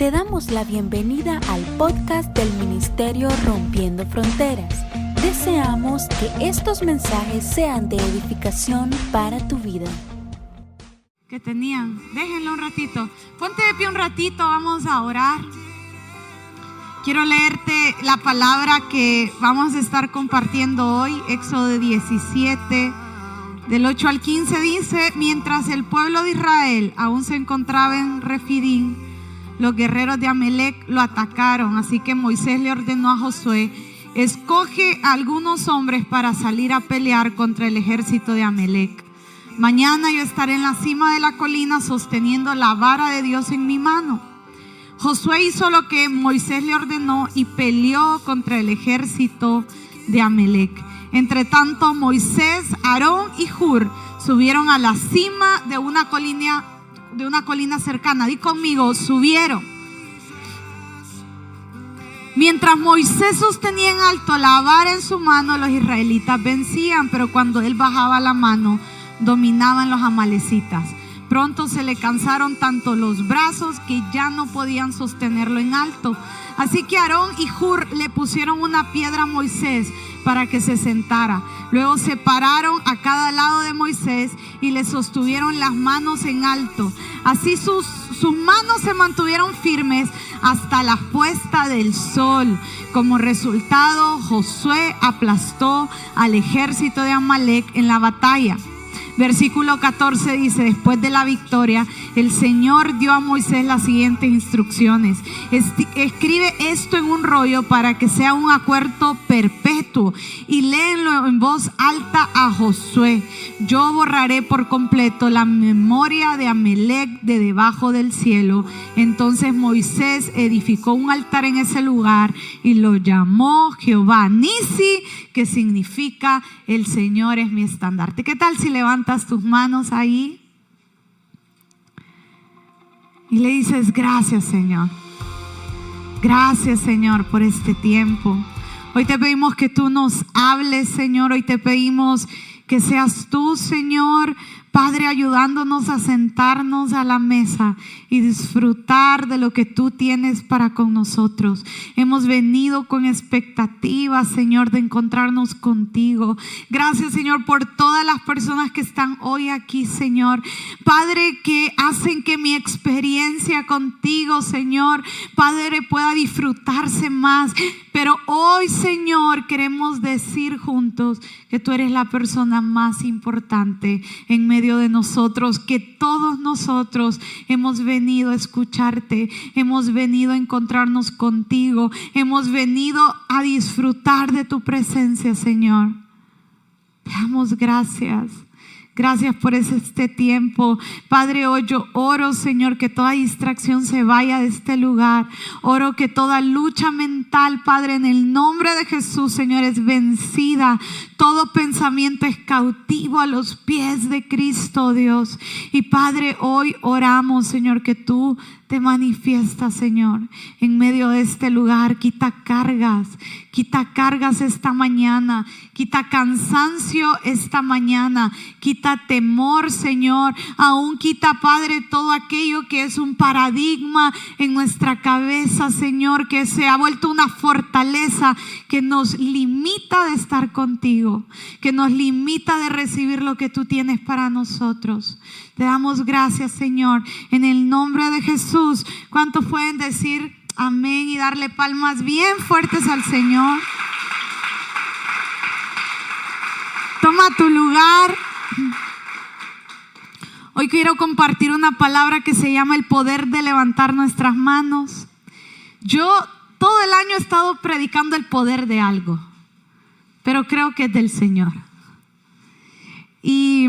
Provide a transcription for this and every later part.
Te damos la bienvenida al podcast del Ministerio Rompiendo Fronteras. Deseamos que estos mensajes sean de edificación para tu vida. Que tenían, déjenlo un ratito. Ponte de pie un ratito, vamos a orar. Quiero leerte la palabra que vamos a estar compartiendo hoy, Éxodo 17, del 8 al 15 dice, mientras el pueblo de Israel aún se encontraba en Refidín, los guerreros de Amelec lo atacaron, así que Moisés le ordenó a Josué, escoge a algunos hombres para salir a pelear contra el ejército de Amelec. Mañana yo estaré en la cima de la colina sosteniendo la vara de Dios en mi mano. Josué hizo lo que Moisés le ordenó y peleó contra el ejército de Amelec. Entre tanto, Moisés, Aarón y Hur subieron a la cima de una colina, de una colina cercana. Di conmigo, subieron. Mientras Moisés sostenía en alto la vara en su mano, los israelitas vencían, pero cuando él bajaba la mano, dominaban los amalecitas. Pronto se le cansaron tanto los brazos que ya no podían sostenerlo en alto. Así que Aarón y Hur le pusieron una piedra a Moisés para que se sentara. Luego se pararon a cada lado de Moisés y le sostuvieron las manos en alto. Así sus, sus manos se mantuvieron firmes hasta la puesta del sol. Como resultado, Josué aplastó al ejército de Amalek en la batalla. Versículo 14 dice, después de la victoria, el Señor dio a Moisés las siguientes instrucciones. Escribe esto en un rollo para que sea un acuerdo perpetuo y léenlo en voz alta a Josué. Yo borraré por completo la memoria de Amelec de debajo del cielo. Entonces Moisés edificó un altar en ese lugar y lo llamó Jehová Nisi, que significa el Señor es mi estandarte. ¿Qué tal si levantas tus manos ahí? Y le dices, gracias Señor. Gracias Señor por este tiempo. Hoy te pedimos que tú nos hables, Señor. Hoy te pedimos que seas tú, Señor, Padre, ayudándonos a sentarnos a la mesa y disfrutar de lo que tú tienes para con nosotros. Hemos venido con expectativas, Señor, de encontrarnos contigo. Gracias, Señor, por todas las personas que están hoy aquí, Señor. Padre, que hacen que mi experiencia contigo, Señor, Padre, pueda disfrutarse más. Pero hoy, Señor, queremos decir juntos que tú eres la persona más importante en medio de nosotros, que todos nosotros hemos venido a escucharte, hemos venido a encontrarnos contigo, hemos venido a disfrutar de tu presencia, Señor. Te damos gracias. Gracias por este tiempo. Padre, hoy yo oro, Señor, que toda distracción se vaya de este lugar. Oro que toda lucha mental, Padre, en el nombre de Jesús, Señor, es vencida. Todo pensamiento es cautivo a los pies de Cristo, Dios. Y Padre, hoy oramos, Señor, que tú te manifiesta, Señor, en medio de este lugar. Quita cargas, quita cargas esta mañana, quita cansancio esta mañana, quita temor, Señor. Aún quita, Padre, todo aquello que es un paradigma en nuestra cabeza, Señor, que se ha vuelto una fortaleza que nos limita de estar contigo, que nos limita de recibir lo que tú tienes para nosotros. Te damos gracias, Señor, en el nombre de Jesús. ¿Cuántos pueden decir amén y darle palmas bien fuertes al Señor? Toma tu lugar. Hoy quiero compartir una palabra que se llama el poder de levantar nuestras manos. Yo todo el año he estado predicando el poder de algo, pero creo que es del Señor. Y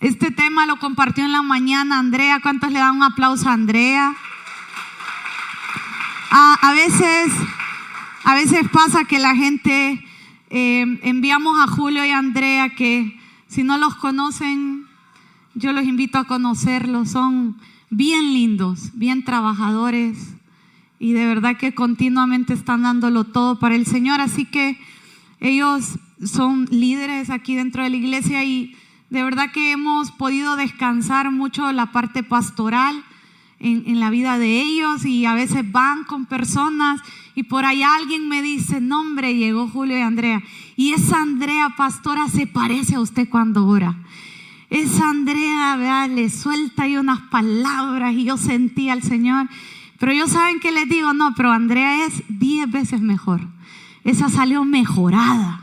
este tema lo compartió en la mañana Andrea. ¿Cuántos le dan un aplauso a Andrea? Ah, a veces, a veces pasa que la gente eh, enviamos a Julio y Andrea que si no los conocen, yo los invito a conocerlos. Son bien lindos, bien trabajadores y de verdad que continuamente están dándolo todo para el Señor. Así que ellos son líderes aquí dentro de la iglesia y de verdad que hemos podido descansar mucho la parte pastoral. En, la vida de ellos y a veces van con personas y por ahí alguien me dice, no hombre, llegó Julio y Andrea. Y esa Andrea, pastora, se parece a usted cuando ora. Esa Andrea, vea, le suelta ahí unas palabras y yo sentí al Señor. Pero ellos saben que les digo, no, pero Andrea es diez veces mejor. Esa salió mejorada.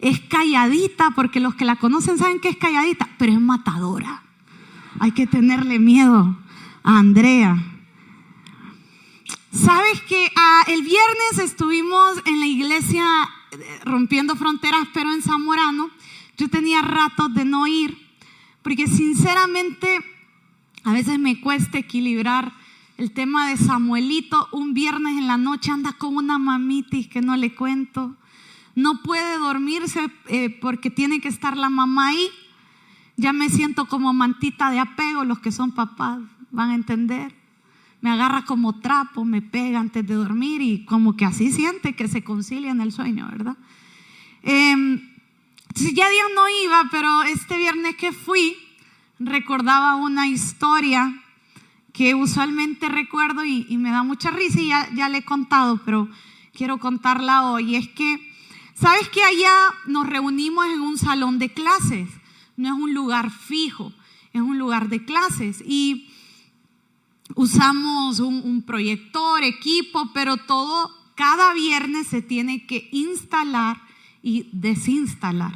Es calladita, porque los que la conocen saben que es calladita, pero es matadora. Hay que tenerle miedo Andrea. Sabes que ah, el viernes estuvimos en la iglesia eh, rompiendo fronteras, pero en Zamorano. Yo tenía ratos de no ir, porque sinceramente a veces me cuesta equilibrar el tema de Samuelito. Un viernes en la noche anda con una mamitis que no le cuento. No puede dormirse eh, porque tiene que estar la mamá ahí. Ya me siento como mantita de apego, los que son papás van a entender. Me agarra como trapo, me pega antes de dormir y como que así siente que se concilia en el sueño, ¿verdad? Eh, ya Dios no iba, pero este viernes que fui, recordaba una historia que usualmente recuerdo y, me da mucha risa y ya, ya le he contado, pero quiero contarla hoy. Es que, ¿sabes que allá nos reunimos en un salón de clases? No es un lugar fijo, es un lugar de clases. Y usamos un, proyector, equipo, pero todo, cada viernes se tiene que instalar y desinstalar.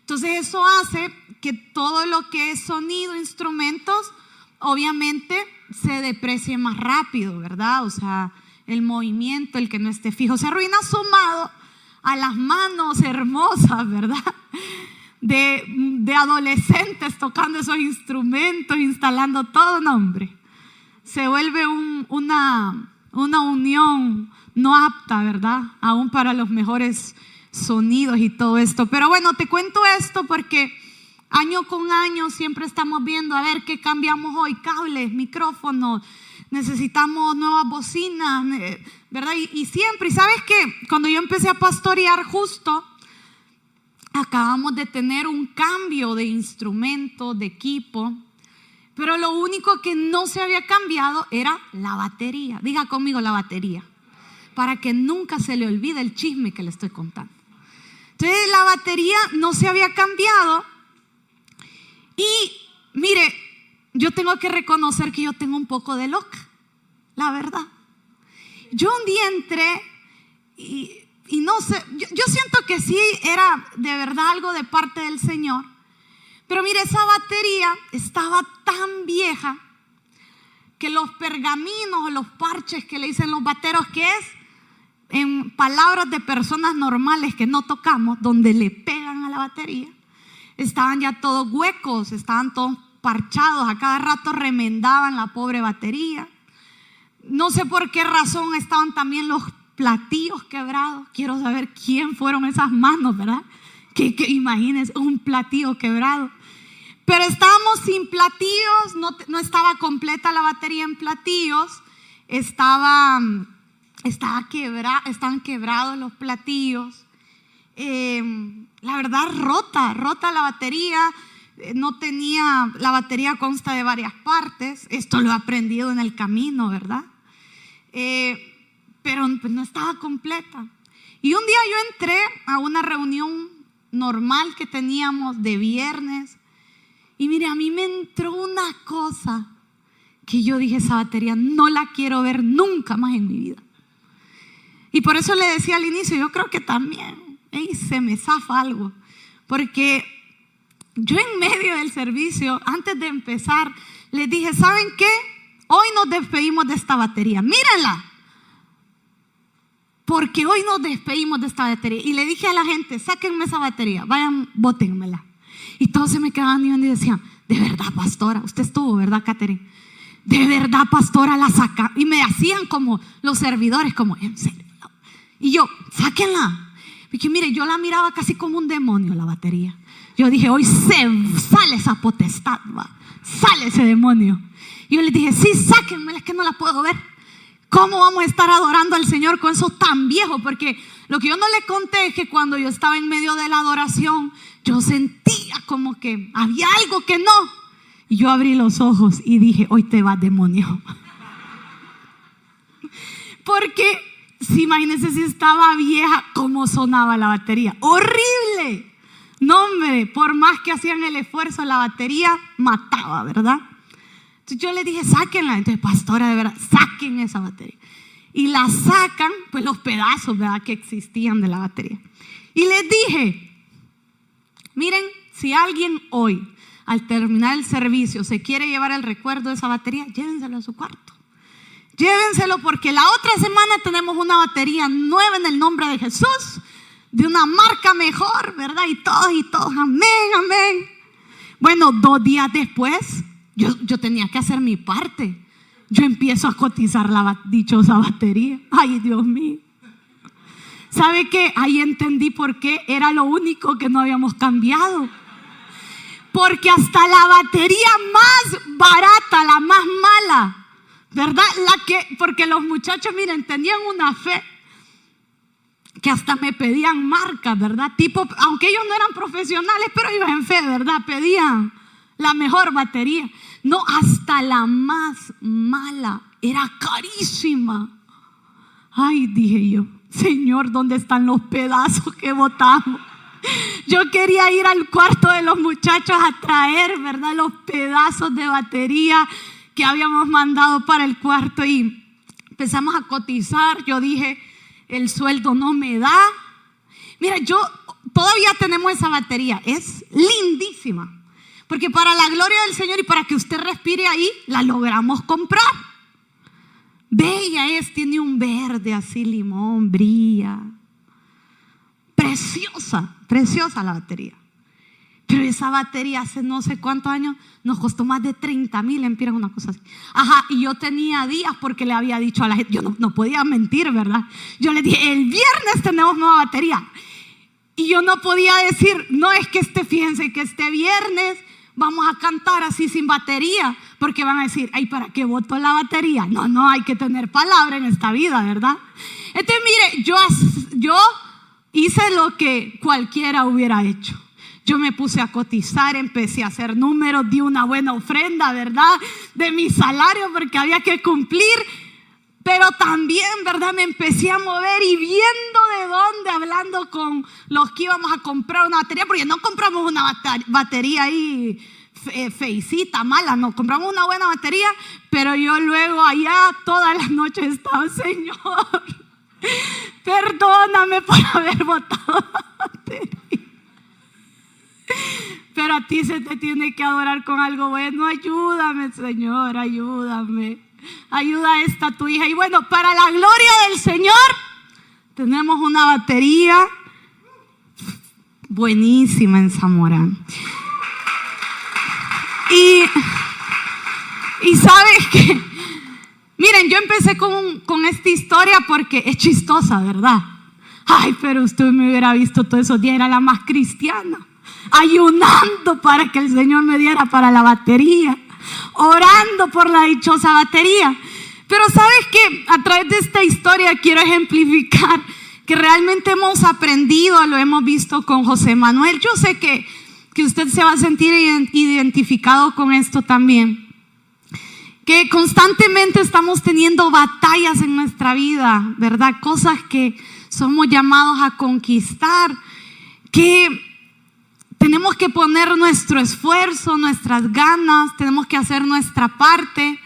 Entonces eso hace que todo lo que es sonido, instrumentos, obviamente se deprecie más rápido, ¿verdad? O sea, el movimiento, el que no esté fijo, se arruina sumado a las manos hermosas, ¿verdad? De, de adolescentes tocando esos instrumentos, instalando todo nombre se vuelve una, una unión no apta, ¿verdad? Aún para los mejores sonidos y todo esto. Pero bueno, te cuento esto porque año con año siempre estamos viendo a ver qué cambiamos hoy, cables, micrófonos, necesitamos nuevas bocinas, ¿verdad? Y, y siempre, y sabes que cuando yo empecé a pastorear justo, acabamos de tener un cambio de instrumento, de equipo. Pero lo único que no se había cambiado era la batería. Diga conmigo la batería. Para que nunca se le olvide el chisme que le estoy contando. Entonces la batería no se había cambiado. Y mire, yo tengo que reconocer que yo tengo un poco de loca. La verdad. Yo un día entré y, no sé, yo siento que sí era de verdad algo de parte del Señor. Pero mire, esa batería estaba tan vieja que los pergaminos o los parches que le dicen los bateros, que es en palabras de personas normales que no tocamos, donde le pegan a la batería, estaban ya todos huecos, estaban todos parchados, a cada rato remendaban la pobre batería. No sé por qué razón estaban también los platillos quebrados. Quiero saber quién fueron esas manos, ¿verdad? Que, imagínense, un platillo quebrado. Pero estábamos sin platillos, no, estaba completa la batería en platillos, estaba, estaba estaban quebrados los platillos. Em, la verdad, rota, rota la batería. Eh, no tenía, la batería consta de varias partes. Esto lo he aprendido en el camino, ¿verdad? Eh, pero pues, no estaba completa. Y un día yo entré a una reunión normal que teníamos de viernes. Y mire, a mí me entró una cosa que yo dije, esa batería no la quiero ver nunca más en mi vida. Y por eso le decía al inicio, yo creo que también, se me zafa algo. Porque yo en medio del servicio, antes de empezar, les dije, ¿saben qué? Hoy nos despedimos de esta batería. Mírenla porque hoy nos despedimos de esta batería. Y le dije a la gente, sáquenme esa batería, vayan, bótenmela. Y todos se me quedaban y decían, de verdad, pastora, usted estuvo, ¿verdad, Catherine? De verdad, pastora, la saca. Y me hacían como los servidores, como, en serio. Y yo, sáquenla. Porque mire, yo la miraba casi como un demonio, la batería. Yo dije, hoy se sale esa potestad, va. sale ese demonio. Y yo le dije, sí, sáquenmela, es que no la puedo ver. ¿Cómo vamos a estar adorando al Señor con eso tan viejo? Porque lo que yo no le conté es que cuando yo estaba en medio de la adoración, yo sentía como que había algo que no. Y yo abrí los ojos y dije, hoy te va demonio. Porque si imagínense si estaba vieja, cómo sonaba la batería. Horrible. No, hombre, por más que hacían el esfuerzo, la batería mataba, ¿verdad? Entonces yo le dije, sáquenla. Entonces, pastora, de verdad, saquen esa batería. Y la sacan, pues los pedazos, ¿verdad? Que existían de la batería. Y les dije, miren, si alguien hoy, al terminar el servicio, se quiere llevar el recuerdo de esa batería, llévenselo a su cuarto. Llévenselo porque la otra semana tenemos una batería nueva en el nombre de Jesús, de una marca mejor, ¿verdad? Y todos y todos, amén, amén. Bueno, dos días después, yo, yo tenía que hacer mi parte. Yo empiezo a cotizar la dichosa batería. Ay, Dios mío. ¿Sabe qué? Ahí entendí por qué era lo único que no habíamos cambiado. Porque hasta la batería más barata, la más mala, ¿verdad? La que, porque los muchachos, miren, tenían una fe que hasta me pedían marcas, ¿verdad? Tipo, aunque ellos no eran profesionales, pero ellos en fe, ¿verdad? Pedían la mejor batería. No, hasta la más mala era carísima. Ay, dije yo, Señor, ¿dónde están los pedazos que botamos? Yo quería ir al cuarto de los muchachos a traer, ¿verdad? Los pedazos de batería que habíamos mandado para el cuarto y empezamos a cotizar. Yo dije, el sueldo no me da. Mira, yo todavía tenemos esa batería, es lindísima. Porque para la gloria del Señor y para que usted respire ahí, la logramos comprar. Bella es, tiene un verde así, limón, brilla. Preciosa, preciosa la batería. Pero esa batería hace no sé cuántos años nos costó más de 30 mil empiras, una cosa así. Ajá, y yo tenía días porque le había dicho a la gente, yo no, no podía mentir, ¿verdad? Yo le dije, el viernes tenemos nueva batería. Y yo no podía decir, no es que este, fíjense que este viernes vamos a cantar así sin batería, porque van a decir, ay, ¿para qué voto la batería? No, no, hay que tener palabra en esta vida, ¿verdad? Entonces, mire, yo, yo hice lo que cualquiera hubiera hecho. Yo me puse a cotizar, empecé a hacer números, di una buena ofrenda, ¿verdad? De mi salario porque había que cumplir. Pero también, ¿verdad? Me empecé a mover y viendo dónde, hablando con los que íbamos a comprar una batería, porque no compramos una batería ahí feicita, mala, no, compramos una buena batería, pero yo luego allá todas las noches estaba, Señor, perdóname por haber votado la batería. Pero a ti se te tiene que adorar con algo bueno. Ayúdame, Señor, ayúdame. Ayuda a esta tu hija. Y bueno, para la gloria del Señor, tenemos una batería buenísima en Zamora. Y, y sabes que, miren, yo empecé con, con esta historia porque es chistosa, ¿verdad? Ay, pero usted me hubiera visto todos esos días, era la más cristiana ayunando para que el Señor me diera para la batería, orando por la dichosa batería. Pero sabes que a través de esta historia quiero ejemplificar que realmente hemos aprendido, lo hemos visto con José Manuel. Yo sé que, que usted se va a sentir identificado con esto también. Que constantemente estamos teniendo batallas en nuestra vida, ¿verdad? Cosas que somos llamados a conquistar, que tenemos que poner nuestro esfuerzo, nuestras ganas, tenemos que hacer nuestra parte.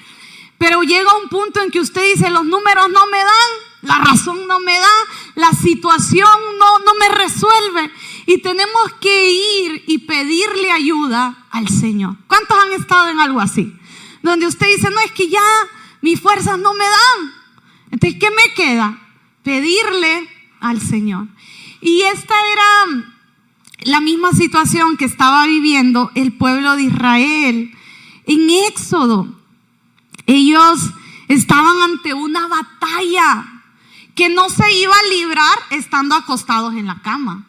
Pero llega un punto en que usted dice, los números no me dan, la razón no me da, la situación no, no me resuelve. Y tenemos que ir y pedirle ayuda al Señor. ¿Cuántos han estado en algo así? Donde usted dice, no es que ya mis fuerzas no me dan. Entonces, ¿qué me queda? Pedirle al Señor. Y esta era la misma situación que estaba viviendo el pueblo de Israel en Éxodo. Ellos estaban ante una batalla que no se iba a librar estando acostados en la cama.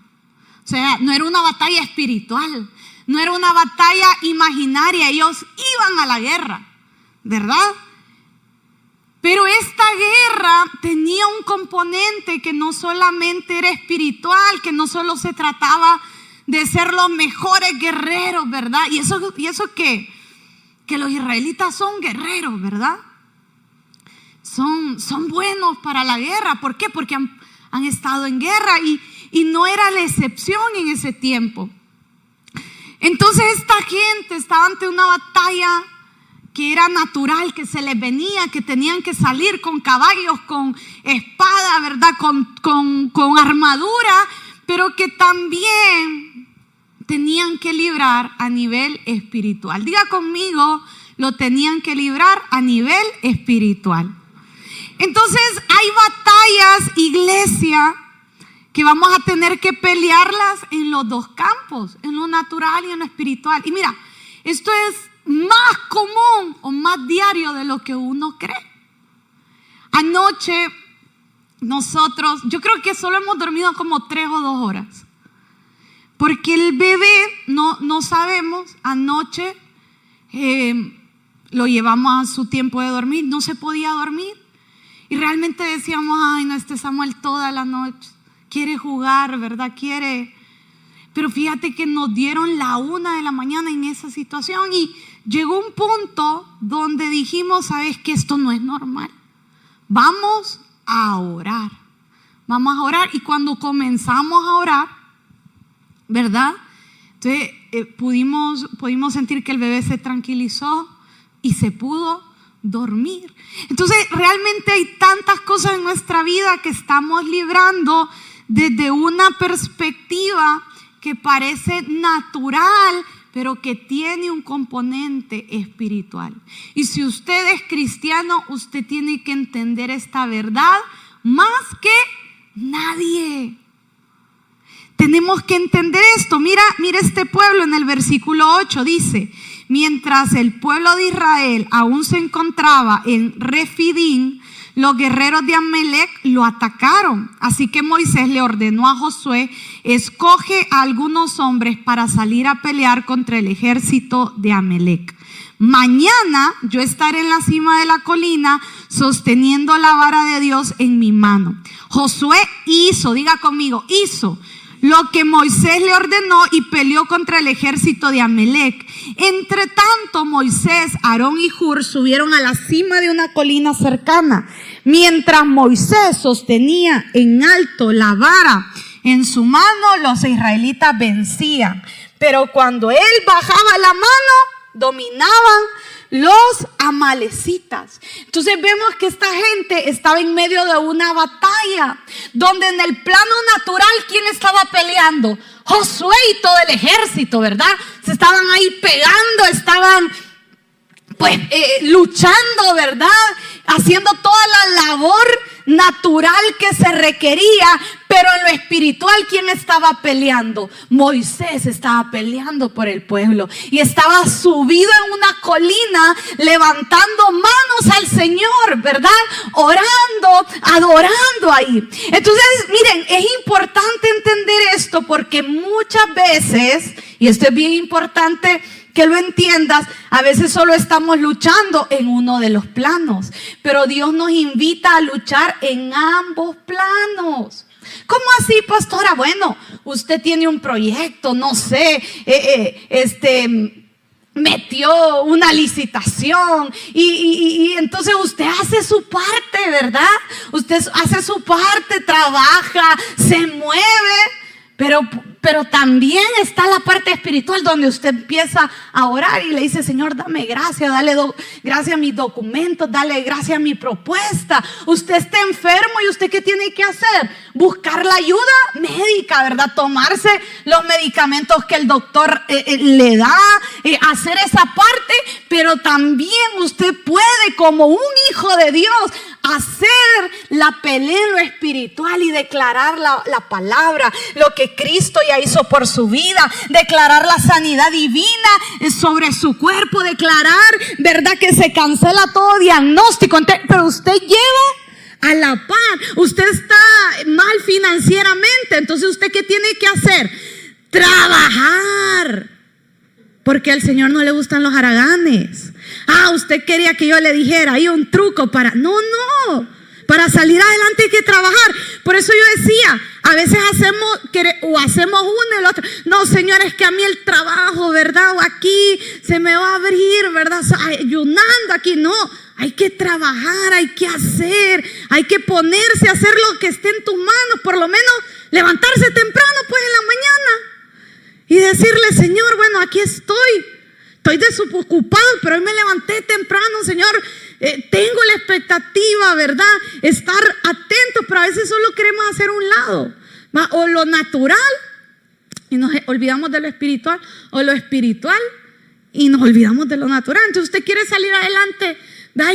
O sea, no era una batalla espiritual, no era una batalla imaginaria, ellos iban a la guerra, ¿verdad? Pero esta guerra tenía un componente que no solamente era espiritual, que no solo se trataba de ser los mejores guerreros, ¿verdad? Y eso, y eso que, que los israelitas son guerreros, ¿verdad? son, son buenos para la guerra. ¿Por qué? Porque han, han estado en guerra y, y no era la excepción en ese tiempo. Entonces esta gente estaba ante una batalla que era natural, que se les venía, que tenían que salir con caballos, con espada, ¿verdad? Con, con, con armadura, pero que también tenían que librar a nivel espiritual. Diga conmigo, lo tenían que librar a nivel espiritual. Entonces hay batallas, iglesia, que vamos a tener que pelearlas en los dos campos, en lo natural y en lo espiritual. Y mira, esto es más común o más diario de lo que uno cree. Anoche nosotros, yo creo que solo hemos dormido como tres o dos horas. Porque el bebé, no, no sabemos, anoche eh, lo llevamos a su tiempo de dormir, no se podía dormir. Y realmente decíamos, ay, no, este Samuel toda la noche quiere jugar, ¿verdad? Quiere... Pero fíjate que nos dieron la una de la mañana en esa situación y llegó un punto donde dijimos, sabes que esto no es normal. Vamos a orar. Vamos a orar. Y cuando comenzamos a orar, ¿verdad? Entonces eh, pudimos, pudimos sentir que el bebé se tranquilizó y se pudo dormir. Entonces realmente hay tantas cosas en nuestra vida que estamos librando desde una perspectiva que parece natural, pero que tiene un componente espiritual. Y si usted es cristiano, usted tiene que entender esta verdad más que nadie. Tenemos que entender esto. Mira, mira este pueblo en el versículo 8 dice, mientras el pueblo de Israel aún se encontraba en Refidín, los guerreros de Amelec lo atacaron. Así que Moisés le ordenó a Josué, escoge a algunos hombres para salir a pelear contra el ejército de Amelec. Mañana yo estaré en la cima de la colina sosteniendo la vara de Dios en mi mano. Josué hizo, diga conmigo, hizo lo que Moisés le ordenó y peleó contra el ejército de Amelec. Entre tanto, Moisés, Aarón y Hur subieron a la cima de una colina cercana. Mientras Moisés sostenía en alto la vara en su mano, los israelitas vencían. Pero cuando él bajaba la mano, dominaban los amalecitas. Entonces vemos que esta gente estaba en medio de una batalla, donde en el plano natural, ¿quién estaba peleando? Josué y todo el ejército, ¿verdad? Se estaban ahí pegando, estaban pues eh, luchando, ¿verdad? Haciendo toda la labor natural que se requería, pero en lo espiritual, ¿quién estaba peleando? Moisés estaba peleando por el pueblo y estaba subido en una colina levantando manos al Señor, ¿verdad? Orando, adorando ahí. Entonces, miren, es importante entender esto porque muchas veces, y esto es bien importante, que lo entiendas, a veces solo estamos luchando en uno de los planos, pero Dios nos invita a luchar en ambos planos. ¿Cómo así, pastora? Bueno, usted tiene un proyecto, no sé, eh, eh, este metió una licitación y, y, entonces usted hace su parte, ¿verdad? Usted hace su parte, trabaja, se mueve, pero pero también está la parte espiritual donde usted empieza a orar y le dice, Señor, dame gracia, dale gracias a mis documentos, dale gracias a mi propuesta. Usted está enfermo y usted qué tiene que hacer? Buscar la ayuda médica, ¿verdad? Tomarse los medicamentos que el doctor eh, eh, le da, eh, hacer esa parte, pero también usted puede como un hijo de Dios hacer la pelea lo espiritual y declarar la, la, palabra, lo que Cristo ya hizo por su vida, declarar la sanidad divina sobre su cuerpo, declarar, ¿verdad? Que se cancela todo diagnóstico, pero usted lleva a la paz, usted está mal financieramente, entonces usted qué tiene que hacer? Trabajar. Porque al Señor no le gustan los haraganes. Ah, usted quería que yo le dijera, hay un truco para... No, no. Para salir adelante hay que trabajar. Por eso yo decía, a veces hacemos o hacemos uno y el otro. No, Señor, es que a mí el trabajo, ¿verdad? O aquí se me va a abrir, ¿verdad? Ayunando aquí. No, Hay que trabajar, hay que hacer, hay que ponerse a hacer lo que esté en tus manos, por lo menos levantarse temprano pues en la mañana y decirle, Señor, bueno, aquí estoy, estoy desocupado, pero hoy me levanté temprano, Señor, eh, tengo la expectativa, ¿verdad? Estar atento, pero a veces solo queremos hacer un lado, o lo natural y nos olvidamos de lo espiritual, o lo espiritual y nos olvidamos de lo natural. Entonces usted quiere salir adelante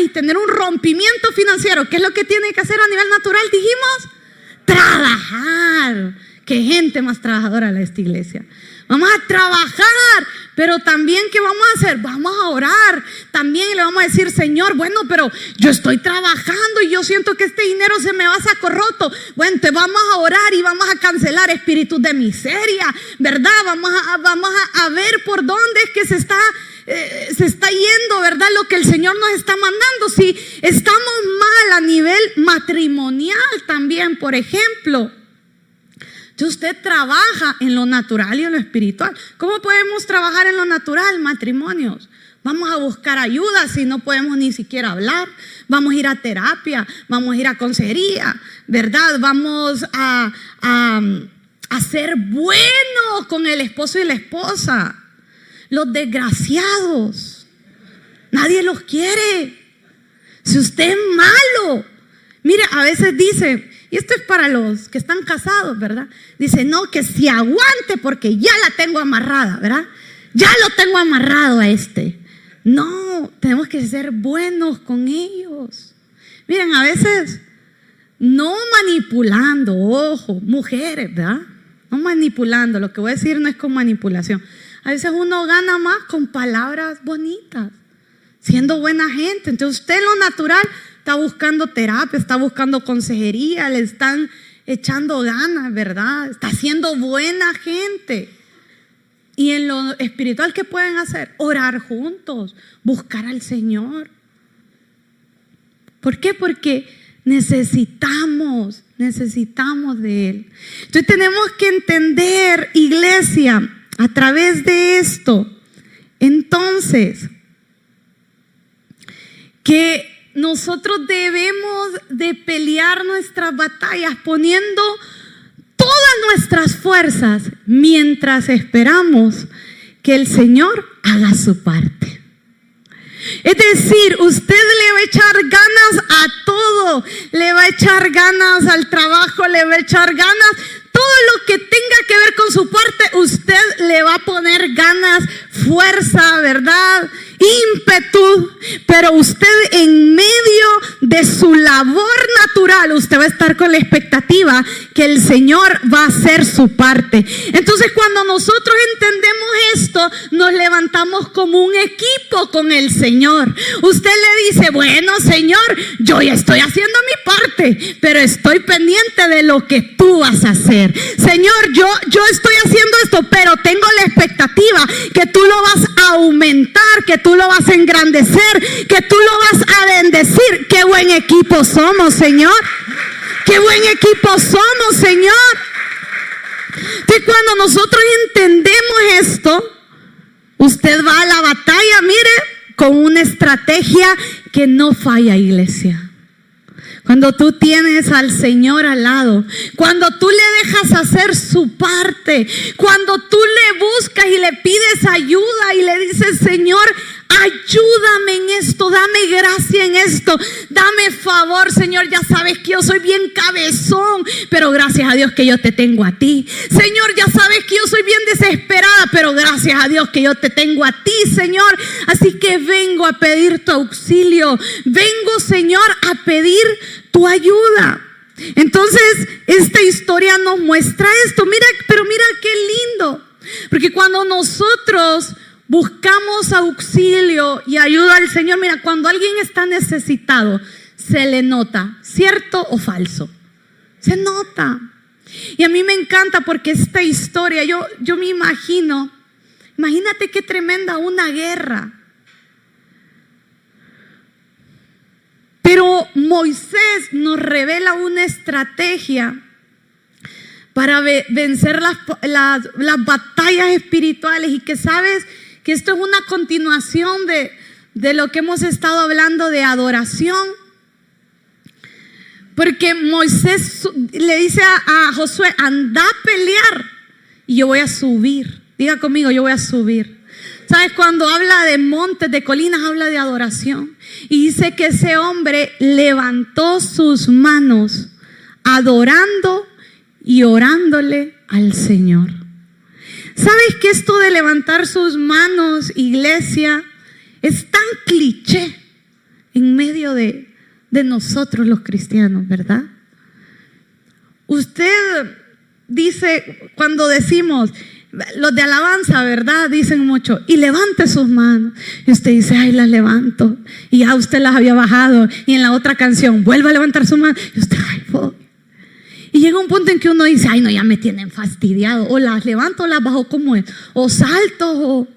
y tener un rompimiento financiero. ¿Qué es lo que tiene que hacer a nivel natural? Dijimos, trabajar. Qué gente más trabajadora la esta iglesia. Vamos a trabajar, pero también ¿qué vamos a hacer? Vamos a orar. También le vamos a decir, Señor, bueno, pero yo estoy trabajando y yo siento que este dinero se me va a sacar roto. Bueno, te vamos a orar y vamos a cancelar espíritus de miseria, ¿verdad? Vamos a, vamos a ver por dónde es que se está eh, se está yendo, ¿verdad? Lo que el Señor nos está mandando. Si estamos mal a nivel matrimonial también, por ejemplo. Si usted trabaja en lo natural y en lo espiritual. ¿Cómo podemos trabajar en lo natural? Matrimonios. Vamos a buscar ayuda si no podemos ni siquiera hablar. Vamos a ir a terapia, vamos a ir a consejería, ¿verdad? Vamos a, a, a ser buenos con el esposo y la esposa los desgraciados. Nadie los quiere. Si usted es malo, mire, a veces dice, y esto es para los que están casados, ¿verdad? Dice, no, que si aguante porque ya la tengo amarrada, ¿verdad? Ya lo tengo amarrado a este. No, tenemos que ser buenos con ellos. Miren, a veces no manipulando, ojo, mujeres, ¿verdad? No manipulando, lo que voy a decir no es con manipulación. A veces uno gana más con palabras bonitas, siendo buena gente. Entonces usted lo natural está buscando terapia, está buscando consejería, le están echando ganas, ¿verdad? Está siendo buena gente. Y en lo espiritual, ¿qué pueden hacer? Orar juntos, buscar al Señor. ¿Por qué? Porque necesitamos, necesitamos de Él. Entonces tenemos que entender, iglesia, a través de esto, entonces, que nosotros debemos de pelear nuestras batallas poniendo todas nuestras fuerzas mientras esperamos que el Señor haga su parte. Es decir, usted le va a echar ganas a todo, le va a echar ganas al trabajo, le va a echar ganas todo lo que tenga que ver con su parte, usted le va a poner ganas, fuerza, ¿verdad? Ímpetu, pero usted en medio de su labor natural, usted va a estar con la expectativa que el Señor va a hacer su parte. Entonces cuando nosotros entendemos esto, nos levantamos como un equipo con el Señor. Usted le dice, bueno Señor, yo ya estoy haciendo mi parte, pero estoy pendiente de lo que tú vas a hacer. Señor, yo, yo estoy haciendo esto, pero tengo la expectativa que tú lo vas a aumentar, que tú lo vas a engrandecer, que tú lo vas a bendecir. Qué buen equipo somos, Señor. Qué buen equipo somos, Señor. Y cuando nosotros entendemos esto, usted va a la batalla, mire, con una estrategia que no falla, iglesia. Cuando tú tienes al Señor al lado, cuando tú le dejas hacer su parte, cuando tú le buscas y le pides ayuda y le dices, Señor, ayúdame en esto, dame gracia en esto, dame favor, Señor, ya sabes que yo soy bien cabezón, pero gracias a Dios que yo te tengo a ti. Señor, ya sabes que yo soy bien desesperada, pero gracias a Dios que yo te tengo a ti, Señor. Así que vengo a pedir tu auxilio, vengo, Señor, a pedir tu ayuda. Entonces, esta historia nos muestra esto. Mira, pero mira qué lindo. Porque cuando nosotros buscamos auxilio y ayuda al Señor, mira, cuando alguien está necesitado, se le nota, ¿cierto o falso? Se nota. Y a mí me encanta porque esta historia, yo, yo me imagino, imagínate qué tremenda una guerra. Pero Moisés nos revela una estrategia para vencer las, las, las batallas espirituales y que sabes que esto es una continuación de, de lo que hemos estado hablando de adoración. Porque Moisés le dice a, Josué, anda a pelear y yo voy a subir. Diga conmigo, yo voy a subir. ¿Sabes? Cuando habla de montes, de colinas, habla de adoración. Y dice que ese hombre levantó sus manos adorando y orándole al Señor. ¿Sabes que esto de levantar sus manos, iglesia, es tan cliché en medio de, de nosotros los cristianos, verdad? Usted dice, cuando decimos, los de alabanza, ¿verdad? Dicen mucho, y levante sus manos. Y usted dice, ay, las levanto. Y ya usted las había bajado. Y en la otra canción, vuelva a levantar su mano. Y usted, ay, voy. Y llega un punto en que uno dice, ay, no, ya me tienen fastidiado. O las levanto o las bajo como es. O salto. O...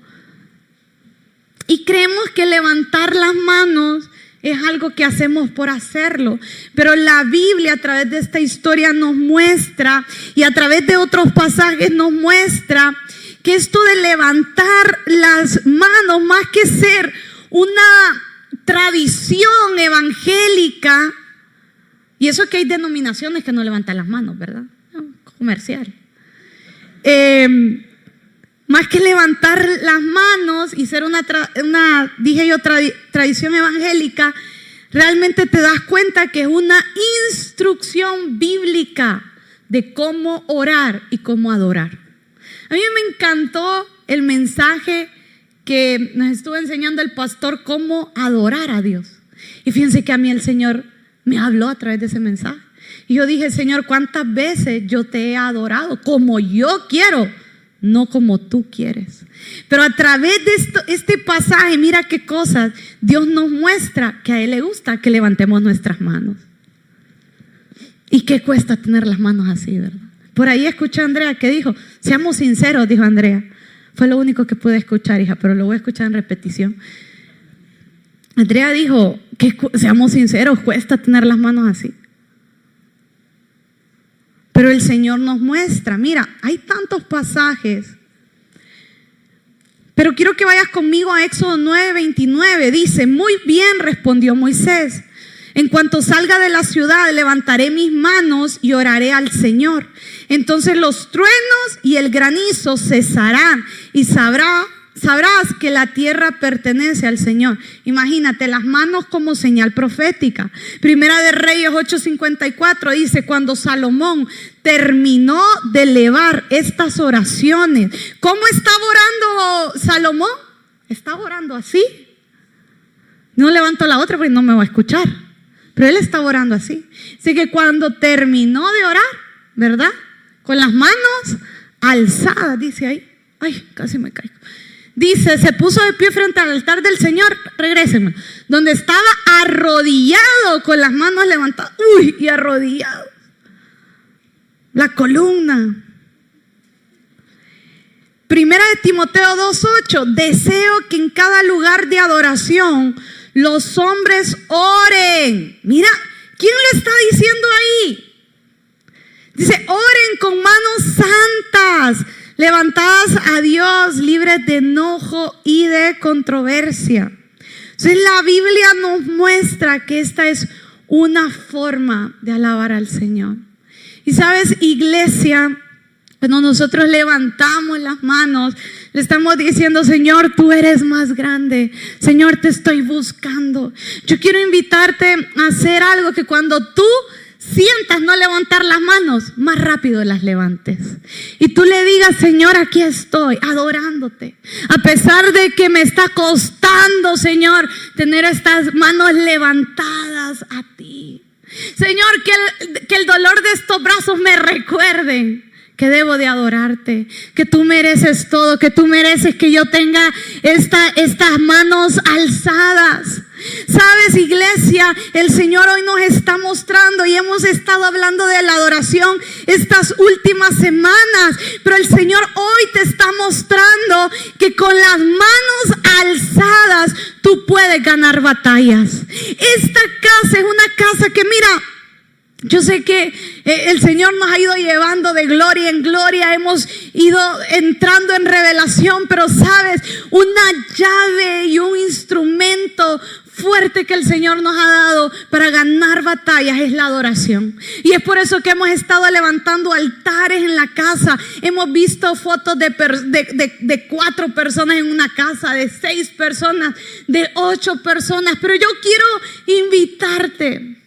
Y creemos que levantar las manos es algo que hacemos por hacerlo. Pero la Biblia a través de esta historia nos muestra y a través de otros pasajes nos muestra que esto de levantar las manos, más que ser una tradición evangélica, y eso que hay denominaciones que no levantan las manos, ¿verdad? Comercial. Eh, más que levantar las manos y ser una dije yo, tradición evangélica, realmente te das cuenta que es una instrucción bíblica de cómo orar y cómo adorar. A mí me encantó el mensaje que nos estuvo enseñando el pastor cómo adorar a Dios. Y fíjense que a mí el Señor me habló a través de ese mensaje. Y yo dije, Señor, ¿cuántas veces yo te he adorado como yo quiero? no como tú quieres. Pero a través de este pasaje, mira qué cosas, Dios nos muestra que a Él le gusta que levantemos nuestras manos. ¿Y qué cuesta tener las manos así, verdad? Por ahí escuché a Andrea que dijo, seamos sinceros, dijo Andrea. Fue lo único que pude escuchar, hija, pero lo voy a escuchar en repetición. Andrea dijo que seamos sinceros, cuesta tener las manos así. Pero el Señor nos muestra, mira, hay tantos pasajes. Pero quiero que vayas conmigo a Éxodo 9:29. Dice, muy bien respondió Moisés. En cuanto salga de la ciudad, levantaré mis manos y oraré al Señor. Entonces los truenos y el granizo cesarán y sabrá sabrás que la tierra pertenece al Señor. Imagínate las manos como señal profética. Primera de Reyes 8:54 dice, cuando Salomón terminó de elevar estas oraciones, ¿cómo estaba orando Salomón? Estaba orando así. No levanto la otra porque no me va a escuchar. Pero él estaba orando así. Así que cuando terminó de orar, ¿verdad? Con las manos alzadas, dice ahí. Ay, casi me caigo dice, se puso de pie frente al altar del Señor, regresen, donde estaba arrodillado con las manos levantadas, uy, y arrodillado. La columna. Primera de Timoteo 2.8, deseo que en cada lugar de adoración los hombres oren. Mira, ¿quién le está diciendo ahí? Dice, oren con manos santas levantadas a Dios, libres de enojo y de controversia. Entonces la Biblia nos muestra que esta es una forma de alabar al Señor. Y sabes, iglesia, cuando nosotros levantamos las manos, le estamos diciendo, Señor, tú eres más grande. Señor, te estoy buscando. Yo quiero invitarte a hacer algo que cuando tú sientas no levantar las manos, más rápido las levantes. Y tú le digas, Señor, aquí estoy, adorándote. A pesar de que me está costando, Señor, tener estas manos levantadas a ti. Señor, que el, que el dolor de estos brazos me recuerden que debo de adorarte, que tú mereces todo, que tú mereces que yo tenga esta, estas manos alzadas. Sabes, iglesia, el Señor hoy nos está mostrando y hemos estado hablando de la adoración estas últimas semanas, pero el Señor hoy te está mostrando que con las manos alzadas tú puedes ganar batallas. Esta casa es una casa que mira, Yo sé que eh, el Señor nos ha ido llevando de gloria en gloria, hemos ido entrando en revelación, pero sabes, una llave y fuerte que el Señor nos ha dado para ganar batallas es la adoración. Y es por eso que hemos estado levantando altares en la casa. Hemos visto fotos de, de, cuatro personas en una casa, de seis personas, de ocho personas. Pero yo quiero invitarte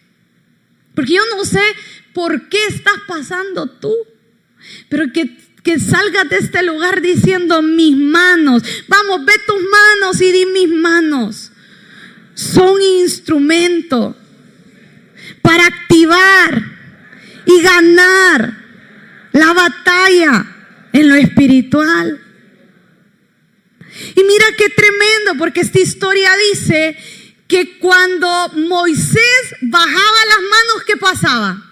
porque yo no sé por qué estás pasando tú, pero que, que salgas de este lugar diciendo mis manos. Vamos, ve tus manos y di mis manos. Son instrumento para activar y ganar la batalla en lo espiritual. Y mira qué tremendo, porque esta historia dice que cuando Moisés bajaba las manos, ¿qué pasaba?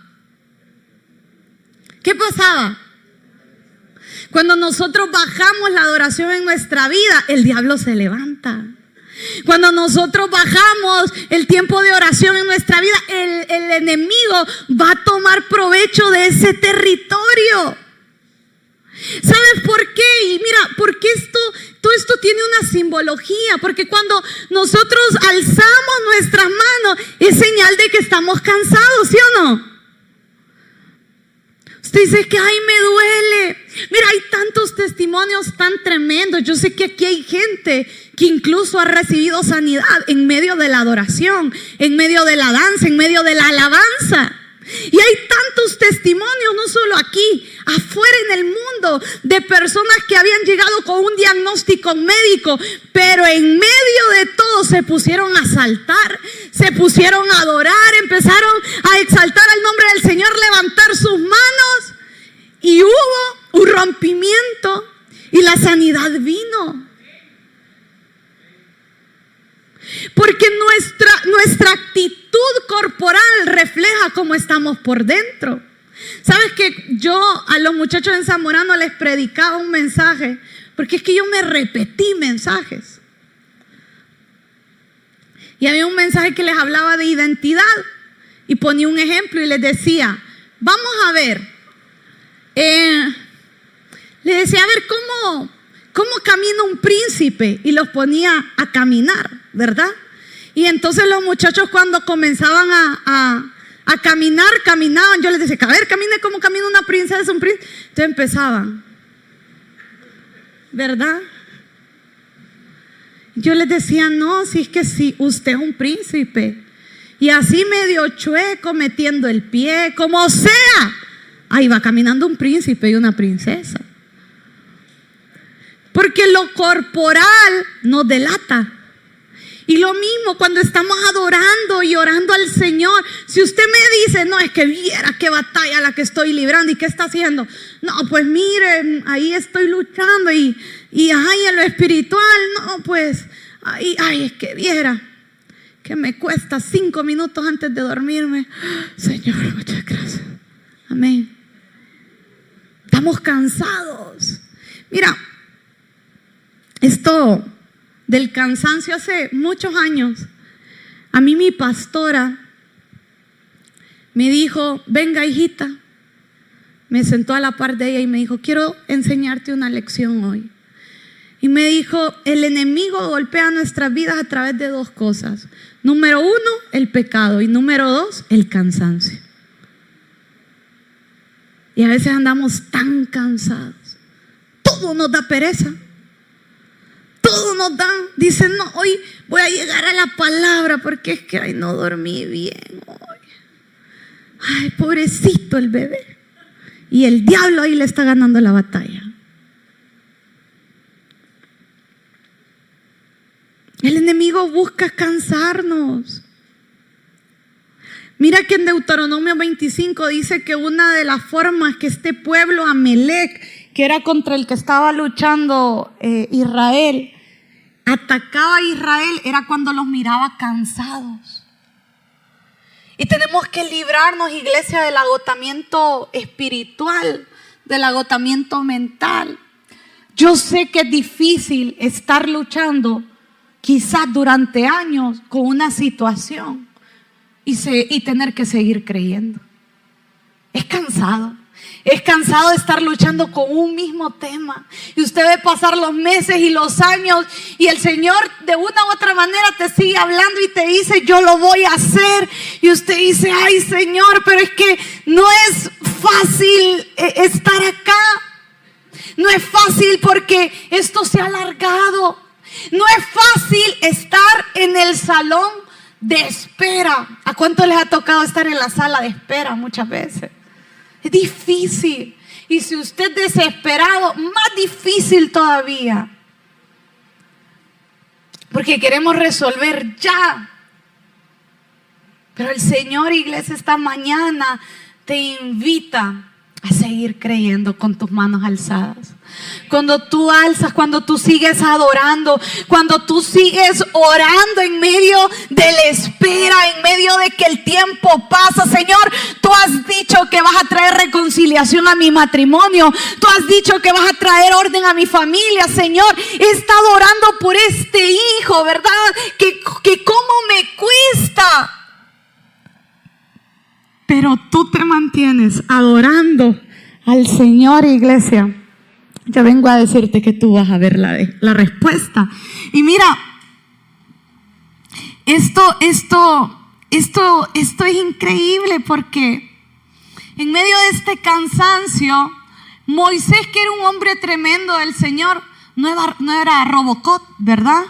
¿Qué pasaba? Cuando nosotros bajamos la adoración en nuestra vida, el diablo se levanta. Cuando nosotros bajamos el tiempo de oración en nuestra vida, el, el enemigo va a tomar provecho de ese territorio. ¿Sabes por qué? Y mira, porque esto, todo esto tiene una simbología, porque cuando nosotros alzamos nuestras manos es señal de que estamos cansados, ¿sí o no? Usted dice que, ay, me duele. Mira, hay tantos testimonios tan tremendos. Yo sé que aquí hay gente que incluso ha recibido sanidad en medio de la adoración, en medio de la danza, en medio de la alabanza. Y hay tantos testimonios, no solo aquí, afuera en el mundo, de personas que habían llegado con un diagnóstico médico, pero en medio de todo se pusieron a saltar, se pusieron a adorar, empezaron a exaltar el nombre del Señor, levantar sus manos y hubo un rompimiento y la sanidad vino. Porque nuestra, nuestra actitud corporal refleja cómo estamos por dentro. ¿Sabes que yo a los muchachos en Zamorano les predicaba un mensaje? Porque es que yo me repetí mensajes. Y había un mensaje que les hablaba de identidad y ponía un ejemplo y les decía, vamos a ver, eh, les decía, a ver cómo, cómo camina un príncipe y los ponía a caminar. ¿verdad? Y entonces los muchachos cuando comenzaban a, caminar, caminaban. Yo les decía, a ver, camine como camina una princesa, un príncipe. Entonces empezaban, ¿verdad? Yo les decía, no, si es que si usted es un príncipe. Y así medio chueco, metiendo el pie, como sea. Ahí va caminando un príncipe y una princesa. Porque lo corporal nos delata. Y lo mismo cuando estamos adorando y orando al Señor. Si usted me dice, no, es que viera qué batalla la que estoy librando y qué está haciendo. No, pues mire, ahí estoy luchando y, y ay, en lo espiritual, no, pues, ay, ay, es que viera que me cuesta cinco minutos antes de dormirme. Señor, muchas gracias. Amén. Estamos cansados. Mira, esto del cansancio hace muchos años, a mí mi pastora me dijo, venga hijita, me sentó a la par de ella y me dijo, quiero enseñarte una lección hoy. Y me dijo, el enemigo golpea nuestras vidas a través de dos cosas. Número uno, el pecado. Y número dos, el cansancio. Y a veces andamos tan cansados. Todo nos da pereza todo nos dan. Dicen, no, hoy voy a llegar a la palabra porque es que ay, no dormí bien hoy. Ay, pobrecito el bebé. Y el diablo ahí le está ganando la batalla. El enemigo busca cansarnos. Mira que en Deuteronomio 25 dice que una de las formas que este pueblo Amelec, que era contra el que estaba luchando eh, Israel, atacaba a Israel era cuando los miraba cansados. Y tenemos que librarnos, iglesia, del agotamiento espiritual, del agotamiento mental. Yo sé que es difícil estar luchando quizás durante años con una situación y, y tener que seguir creyendo. Es cansado. Es cansado de estar luchando con un mismo tema. Y usted ve pasar los meses y los años y el Señor de una u otra manera te sigue hablando y te dice, yo lo voy a hacer. Y usted dice, ay Señor, pero es que no es fácil eh, estar acá. No es fácil porque esto se ha alargado. No es fácil estar en el salón de espera. ¿A cuánto les ha tocado estar en la sala de espera muchas veces? Es difícil. Y si usted es desesperado, más difícil todavía. Porque queremos resolver ya. Pero el Señor, iglesia, esta mañana te invita a seguir creyendo con tus manos alzadas. Cuando tú alzas, cuando tú sigues adorando, cuando tú sigues orando en medio de la espera, en medio de que el tiempo pasa, Señor, tú has dicho que vas a traer reconciliación a mi matrimonio, tú has dicho que vas a traer orden a mi familia, Señor. He estado orando por este hijo, ¿verdad? Que, que cómo me cuesta pero tú te mantienes adorando al Señor, iglesia. Yo vengo a decirte que tú vas a ver la, la respuesta. Y mira, esto, esto, esto, esto es increíble porque en medio de este cansancio, Moisés, que era un hombre tremendo del Señor, no era, no era Robocop, ¿verdad?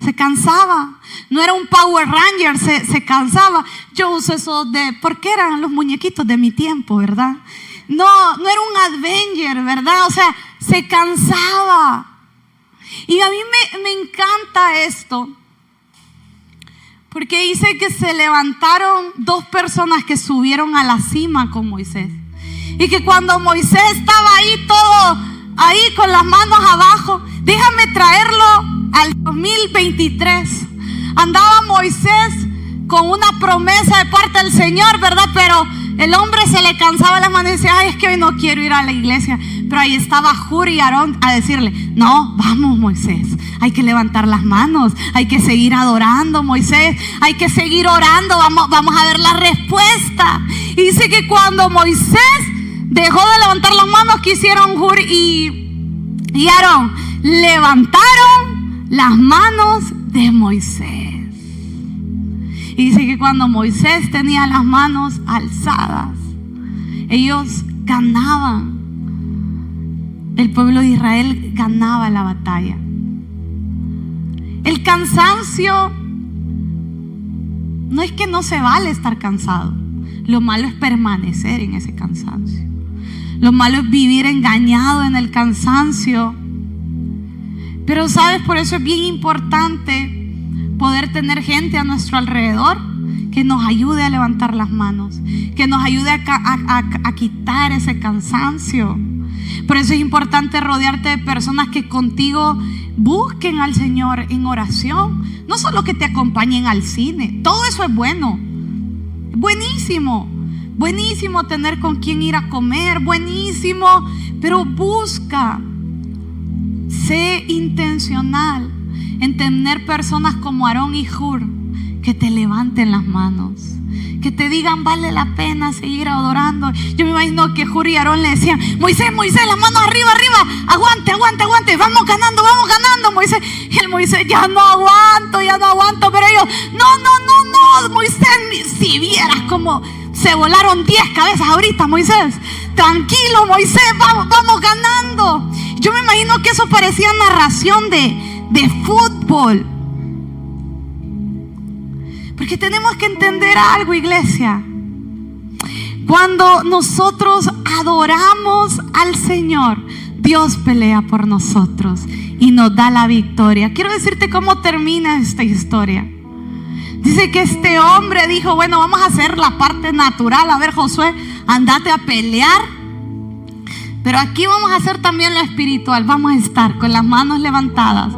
Se cansaba. No era un Power Ranger, se, cansaba. Yo uso eso de, porque eran los muñequitos de mi tiempo, ¿verdad? No, no era un Avenger, ¿verdad? O sea, se cansaba. Y a mí me, me encanta esto. Porque dice que se levantaron dos personas que subieron a la cima con Moisés. Y que cuando Moisés estaba ahí todo, ahí con las manos abajo, déjame traerlo al 2023 andaba Moisés con una promesa de parte del Señor, ¿verdad? Pero el hombre se le cansaba las manos y decía, ay, es que hoy no quiero ir a la iglesia. Pero ahí estaba Juri y Aarón a decirle, no, vamos Moisés, hay que levantar las manos, hay que seguir adorando Moisés, hay que seguir orando, vamos, vamos a ver la respuesta. Y dice que cuando Moisés dejó de levantar las manos, que hicieron Juri y, y Aarón? Levantaron las manos de Moisés. Y dice que cuando Moisés tenía las manos alzadas, ellos ganaban. El pueblo de Israel ganaba la batalla. El cansancio no es que no se vale estar cansado. Lo malo es permanecer en ese cansancio. Lo malo es vivir engañado en el cansancio pero sabes, por eso es bien importante poder tener gente a nuestro alrededor que nos ayude a levantar las manos, que nos ayude a, quitar ese cansancio. Por eso es importante rodearte de personas que contigo busquen al Señor en oración. No solo que te acompañen al cine, todo eso es bueno. Buenísimo. Buenísimo tener con quien ir a comer, buenísimo, pero busca Sé intencional en tener personas como Aarón y Hur que te levanten las manos, que te digan vale la pena seguir adorando. Yo me imagino que Hur y Aarón le decían, Moisés, Moisés, las manos arriba, arriba, aguante, aguante, aguante, vamos ganando, vamos ganando, Moisés. Y el Moisés, ya no aguanto, ya no aguanto, pero ellos, no, no, no, no, Moisés, si vieras cómo se volaron 10 cabezas ahorita, Moisés. Tranquilo, Moisés, vamos, vamos ganando. Yo me imagino que eso parecía narración de, de fútbol. Porque tenemos que entender algo, iglesia. Cuando nosotros adoramos al Señor, Dios pelea por nosotros y nos da la victoria. Quiero decirte cómo termina esta historia. Dice que este hombre dijo, bueno, vamos a hacer la parte natural. A ver, Josué, andate a pelear pero aquí vamos a hacer también lo espiritual. Vamos a estar con las manos levantadas,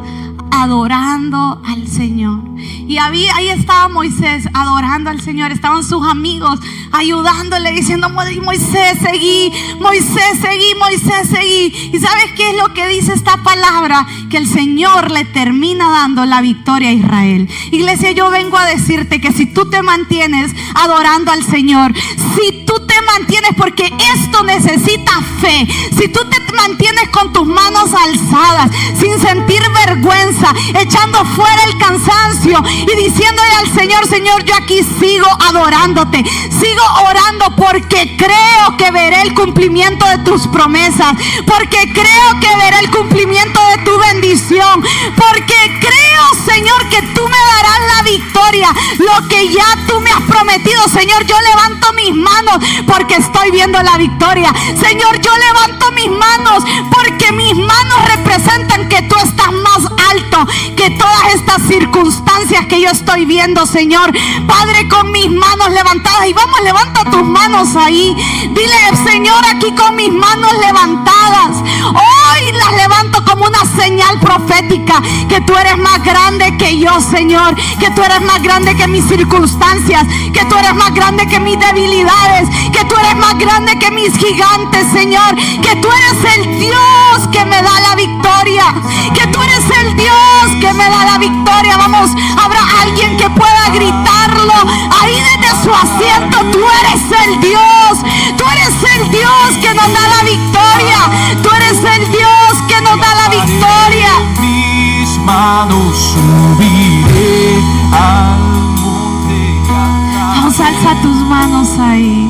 adorando al Señor. Y ahí estaba Moisés adorando al Señor. Estaban sus amigos ayudándole, diciendo, Moisés, seguí, Moisés, seguí, Moisés, seguí. ¿Y sabes qué es lo que dice esta palabra? Que el Señor le termina dando la victoria a Israel. Iglesia, yo vengo a decirte que si tú te mantienes adorando al Señor, si tú mantienes, porque esto necesita fe, si tú te mantienes con tus manos alzadas, sin sentir vergüenza, echando fuera el cansancio y diciéndole al Señor, Señor, yo aquí sigo adorándote, sigo orando porque creo que veré el cumplimiento de tus promesas, porque creo que veré el cumplimiento de tu bendición, porque creo, Señor, que tú me darás la victoria, lo que ya tú me has prometido, Señor, yo levanto mis manos porque estoy viendo la victoria. Señor, yo levanto mis manos porque mis manos representan que tú estás más alto que todas estas circunstancias que yo estoy viendo, Señor. Padre, con mis manos levantadas. Y vamos, levanta tus manos ahí. Dile, Señor, aquí con mis manos levantadas. Hoy las levanto como una señal profética. Que tú eres más grande que yo, Señor. Que tú eres más grande que mis circunstancias. Que tú eres más grande que mis debilidades. Tú eres más grande que mis gigantes, Señor. Que tú eres el Dios que me da la victoria. Que tú eres el Dios que me da la victoria. Vamos, habrá alguien que pueda gritarlo ahí desde su asiento. Tú eres el Dios. Tú eres el Dios que nos da la victoria. Tú eres el Dios que nos da la victoria. Mis manos subiré al monte Vamos, alza tus manos ahí.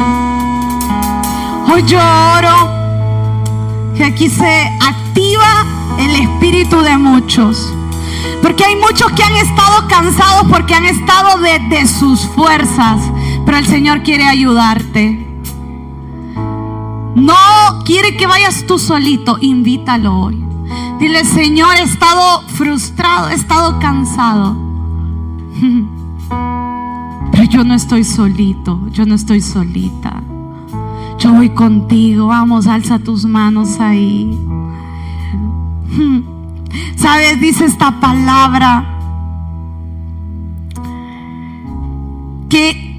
Hoy yo oro que aquí se activa el espíritu de muchos. Porque hay muchos que han estado cansados porque han estado de, de sus fuerzas. Pero el Señor quiere ayudarte. No quiere que vayas tú solito. Invítalo hoy. Dile, Señor, he estado frustrado, he estado cansado. Pero yo no estoy solito, yo no estoy solita. Yo voy contigo. Vamos, alza tus manos ahí. ¿Sabes? Dice esta palabra que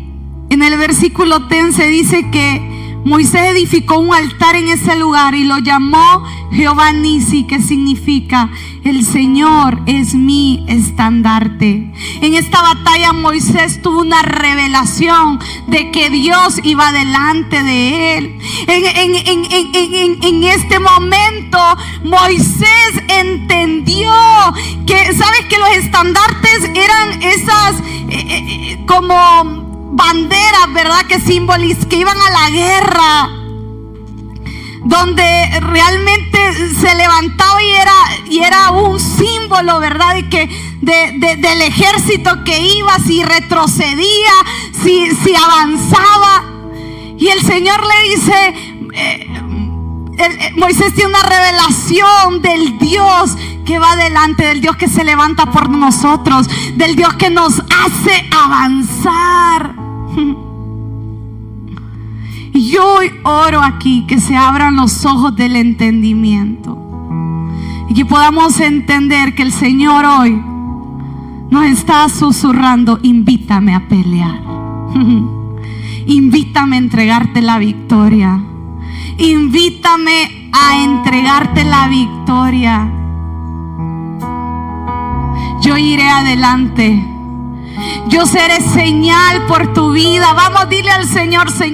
en el versículo 10 se dice que Moisés edificó un altar en ese lugar y lo llamó Jehová Nisi, que significa el Señor es mi estandarte. En esta batalla Moisés tuvo una revelación de que Dios iba delante de él. En, en- en- en- este momento Moisés entendió que, ¿sabes? Que los estandartes eran esas eh, eh, eh, como banderas, ¿verdad? Que simboliz que iban a la guerra donde realmente se levantaba y era, y era un símbolo, ¿verdad? De que, de- del ejército que iba, si retrocedía, si, avanzaba. Y el Señor le dice, eh, eh, Moisés tiene una revelación del Dios que va delante, del Dios que se levanta por nosotros, del Dios que nos hace avanzar. Y yo hoy oro aquí que se abran los ojos del entendimiento y que podamos entender que el Señor hoy nos está susurrando, invítame a pelear, invítame a entregarte la victoria, invítame a entregarte la victoria. Yo iré adelante. Yo seré señal por tu vida. Vamos, dile al Señor, Señor.